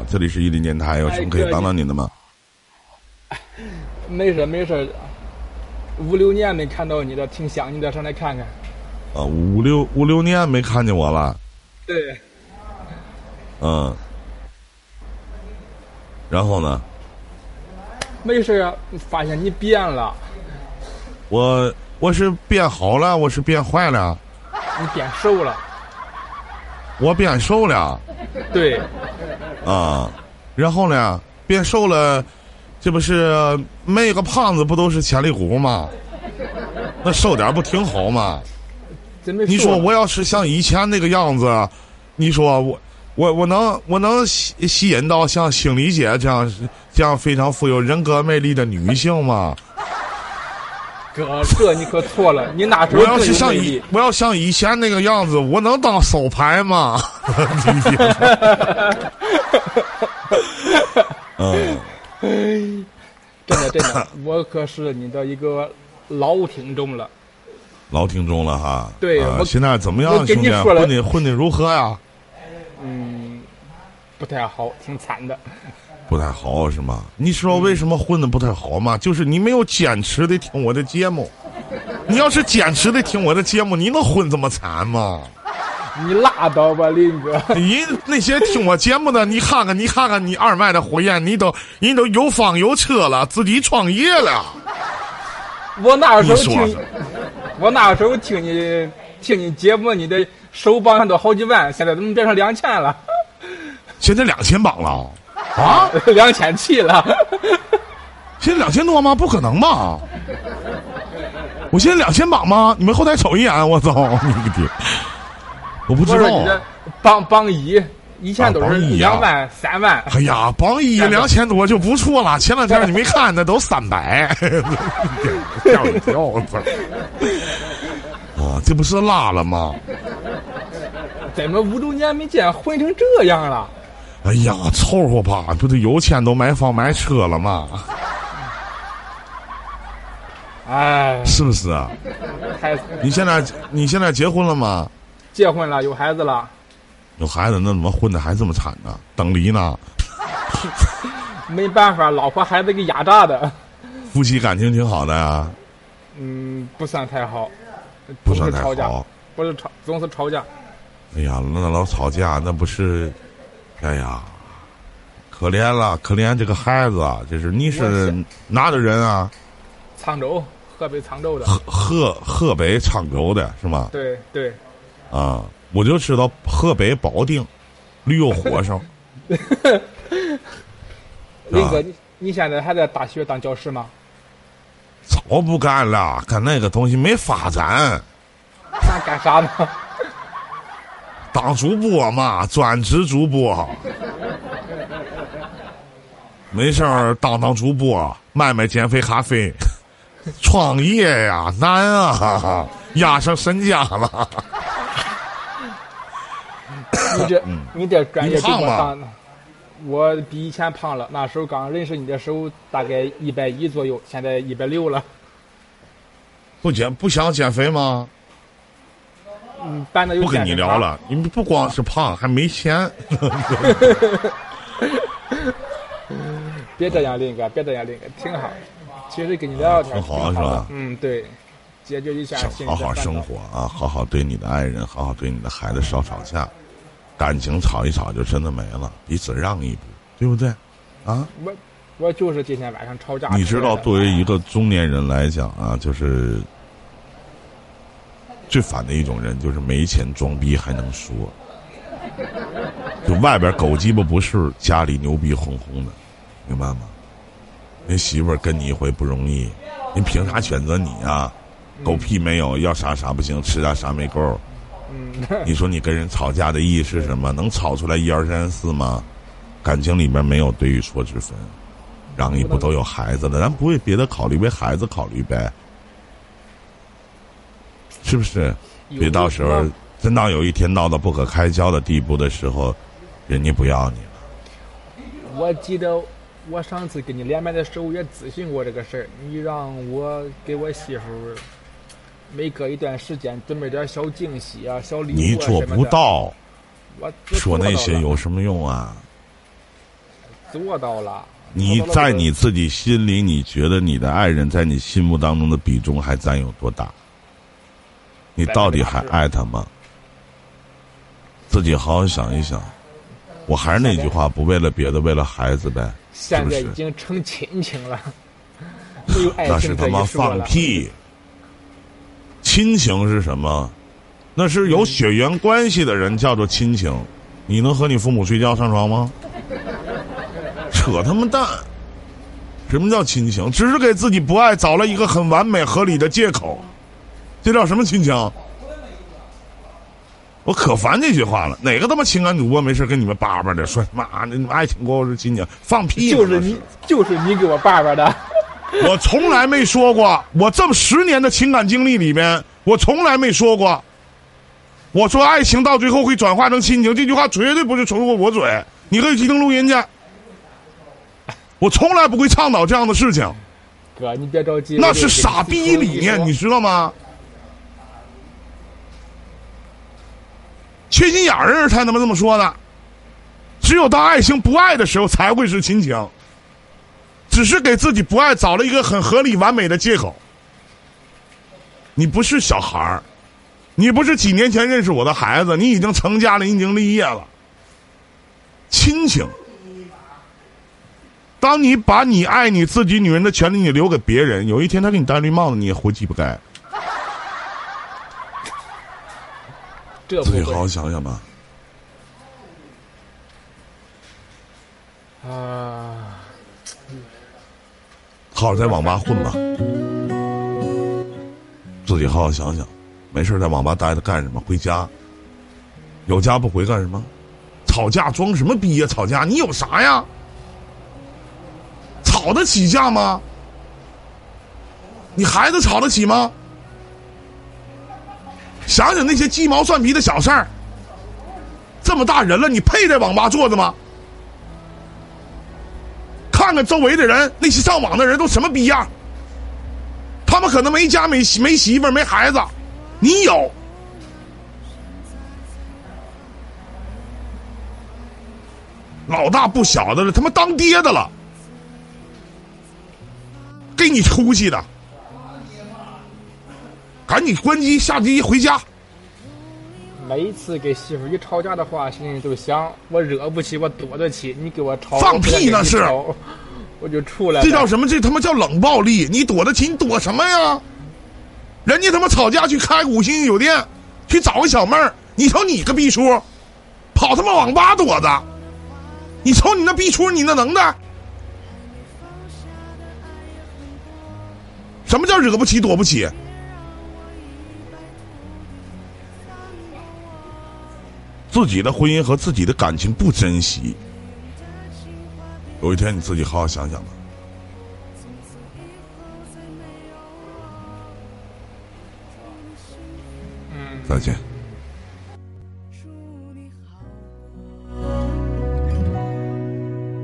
好，这里是伊林电台，有什么可以帮到您的吗？没事没事，五六年没看到你了，挺想你的，上来看看。啊，五六五六年没看见我了。对。嗯。然后呢？没事啊，发现你变了。我我是变好了，我是变坏了。你变瘦了。我变瘦了。对。啊，然后呢？变瘦了，这不是每个胖子不都是潜力股吗？那瘦点不挺好吗？你说我要是像以前那个样子，你说我我我能我能吸吸引到像星丽姐这样这样非常富有人格魅力的女性吗？哥，这你可错了，你哪时候我要是像以我要像以前那个样子，我能当手牌吗？嗯，真的真的，我可是你的一个老听众了。老听众了哈。对，我现在怎么样，兄弟？混的混的如何呀？嗯，不太好，挺惨的。不太好是吗？你知道为什么混的不太好吗？就是你没有坚持的听我的节目。你要是坚持的听我的节目，你能混这么惨吗？你拉倒吧，林哥！你那些听我节目的，你看看，你看看，你二麦的火焰，你都人都有房有车了，自己创业了。我那时候听，我那时候听你听你节目，你的首榜上都好几万，现在怎么变成两千了？现在两千榜了啊？两千七了？现在两千多吗？不可能吧？我现在两千榜吗？你们后台瞅一眼，我操你个爹！我不知道，榜榜一以前都是两万、三万。哎呀，榜一两千多就不错了。前两天你没看，那都三百，吓我一跳！我操！啊，这不是拉了吗？怎么五周年没见，混成这样了？哎呀，凑合吧，不是有钱都买房买车了吗？哎，是不是啊？你现在你现在结婚了吗？结婚了，有孩子了。有孩子，那怎么混的还这么惨呢？等离呢？没办法，老婆孩子给压榨的。夫妻感情挺好的呀。嗯，不算太好。不算太好。不是吵，总是吵架。哎呀，那老吵架，那不是？哎呀，可怜了，可怜这个孩子。啊！这是你是哪的人啊？沧州，河北沧州的。河河河北沧州的是吗？对对。啊，我就知道河北保定驴肉火烧。林哥，你你现在还在大学当教师吗？早不干了，干那个东西没发展。那干啥呢？当主播嘛，专职主播。没事儿，当当主播，卖卖减肥咖啡。创业呀，难啊，压上身家了。你这你这专业比我大呢，我比以前胖了。那时候刚认识你的时候，大概一百一左右，现在一百六了。不减不想减肥吗？嗯，办的有。不跟你聊了，你不光是胖，还没钱。别这样，林哥，别这样，林哥，挺好。其实跟你聊聊天挺好，是吧？嗯，对，解决一下。好好生活啊，好好对你的爱人，好好对你的孩子，少吵架。感情吵一吵就真的没了，彼此让一步，对不对？啊，我我就是今天晚上吵架。你知道，作为一个中年人来讲啊，就是最烦的一种人，就是没钱装逼还能说，就外边狗鸡巴不是，家里牛逼哄哄的，明白吗？那媳妇儿跟你一回不容易，你凭啥选择你啊？狗屁没有，要啥啥不行，吃啥啥没够。你说你跟人吵架的意义是什么？能吵出来一二三四吗？感情里面没有对与错之分，让你不都有孩子了，咱不为别的考虑，为孩子考虑呗，是不是？别到时候真到有一天闹到不可开交的地步的时候，人家不要你了。我记得我上次跟你连麦的时候也咨询过这个事儿，你让我给我媳妇。每隔一段时间准备点小惊喜啊，小礼物你做不到，我说那些有什么用啊？做到了。你在你自己心里，你觉得你的爱人在你心目当中的比重还占有多大？你到底还爱他吗？自己好好想一想。我还是那句话，不为了别的，为了孩子呗。现在已经成亲情了，没有爱情那是他妈放屁！亲情是什么？那是有血缘关系的人叫做亲情。你能和你父母睡觉上床吗？扯他妈蛋！什么叫亲情？只是给自己不爱找了一个很完美合理的借口，这叫什么亲情？我可烦这句话了。哪个他妈情感主播没事跟你们叭叭的说妈的爱情过后是亲情？放屁！就是你，就是你给我叭叭的。我从来没说过，我这么十年的情感经历里边，我从来没说过。我说爱情到最后会转化成亲情，这句话绝对不是从我我嘴，你可以去听录音去。我从来不会倡导这样的事情。哥，你别着急。那是傻逼理念，你知道吗？缺心眼儿人才他妈这么说的。只有当爱情不爱的时候，才会是亲情。只是给自己不爱找了一个很合理完美的借口。你不是小孩儿。你不是几年前认识我的孩子，你已经成家了，已经立业了。亲情，当你把你爱你自己女人的权利你留给别人，有一天他给你戴绿帽子，你也活鸡不该。这自己好好想想吧。啊，好好在网吧混吧，自己好好想想。没事在网吧待着干什么？回家，有家不回干什么？吵架装什么逼呀？吵架你有啥呀？吵得起架吗？你孩子吵得起吗？想想那些鸡毛蒜皮的小事儿，这么大人了，你配在网吧坐着吗？看看周围的人，那些上网的人都什么逼样？他们可能没家没没媳妇没孩子。你有老大不小的了，他妈当爹的了，给你出息的，赶紧关机下机回家。每一次给媳妇一吵架的话，心里都想：我惹不起，我躲得起。你给我吵，放屁那是，我就出来了。这叫什么？这他妈叫冷暴力！你躲得起？你躲什么呀？人家他妈吵架去开五星级酒店，去找个小妹儿，你瞅你个逼出，跑他妈网吧躲着，你瞅你那逼出，你那能耐？什么叫惹不起躲不起？自己的婚姻和自己的感情不珍惜，有一天你自己好好想想吧。再见。